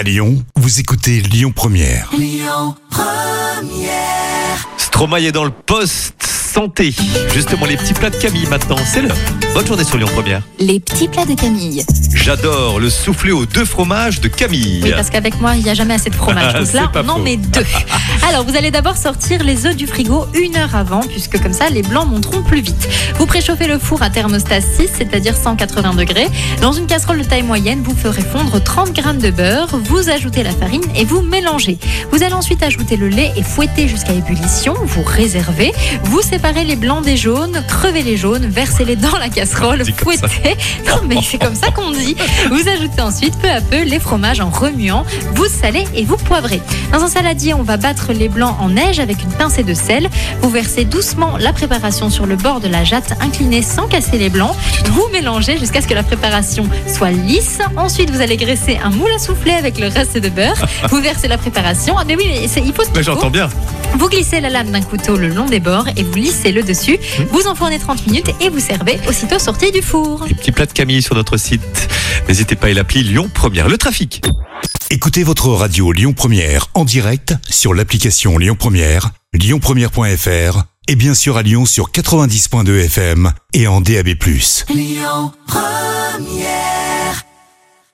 À Lyon, vous écoutez Lyon Première. Stromae est dans le poste santé. Justement, les petits plats de Camille maintenant, c'est l'heure. Bonne journée sur Lyon Première. Les petits plats de Camille. J'adore le soufflé aux deux fromages de Camille. Oui, parce qu'avec moi, il n'y a jamais assez de fromage. Donc là, on en met deux. Alors, vous allez d'abord sortir les œufs du frigo une heure avant, puisque comme ça, les blancs monteront plus vite. Vous préchauffez le four à thermostat 6, c'est-à-dire 180 degrés. Dans une casserole de taille moyenne, vous ferez fondre 30 grammes de beurre. Vous ajoutez la farine et vous mélangez. Vous allez ensuite ajouter le lait et fouetter jusqu'à ébullition. Vous réservez. Vous séparez les blancs des jaunes, crevez les jaunes, versez-les dans la casserole, fouettez. Non, mais c'est comme ça qu'on dit. Vous ajoutez ensuite peu à peu les fromages en remuant. Vous salez et vous poivrez. Dans un saladier, on va battre les blancs en neige avec une pincée de sel. Vous versez doucement la préparation sur le bord de la jatte inclinée sans casser les blancs. Vous mélangez jusqu'à ce que la préparation soit lisse. Ensuite, vous allez graisser un moule à souffler avec le reste de beurre. Vous versez la préparation. Ah mais oui, mais c'est- il faut ce Mais qu'il j'entends bien. Vous glissez la lame d'un couteau le long des bords et vous lissez le dessus. Vous enfournez 30 minutes et vous servez aussitôt sorti du four. Les petits plats de Camille sur notre site. N'hésitez pas à l'appli Lyon Première. Le trafic. Écoutez votre radio Lyon Première en direct sur l'application Lyon Première, lyonpremière.fr et bien sûr à Lyon sur 90.2 FM et en DAB+.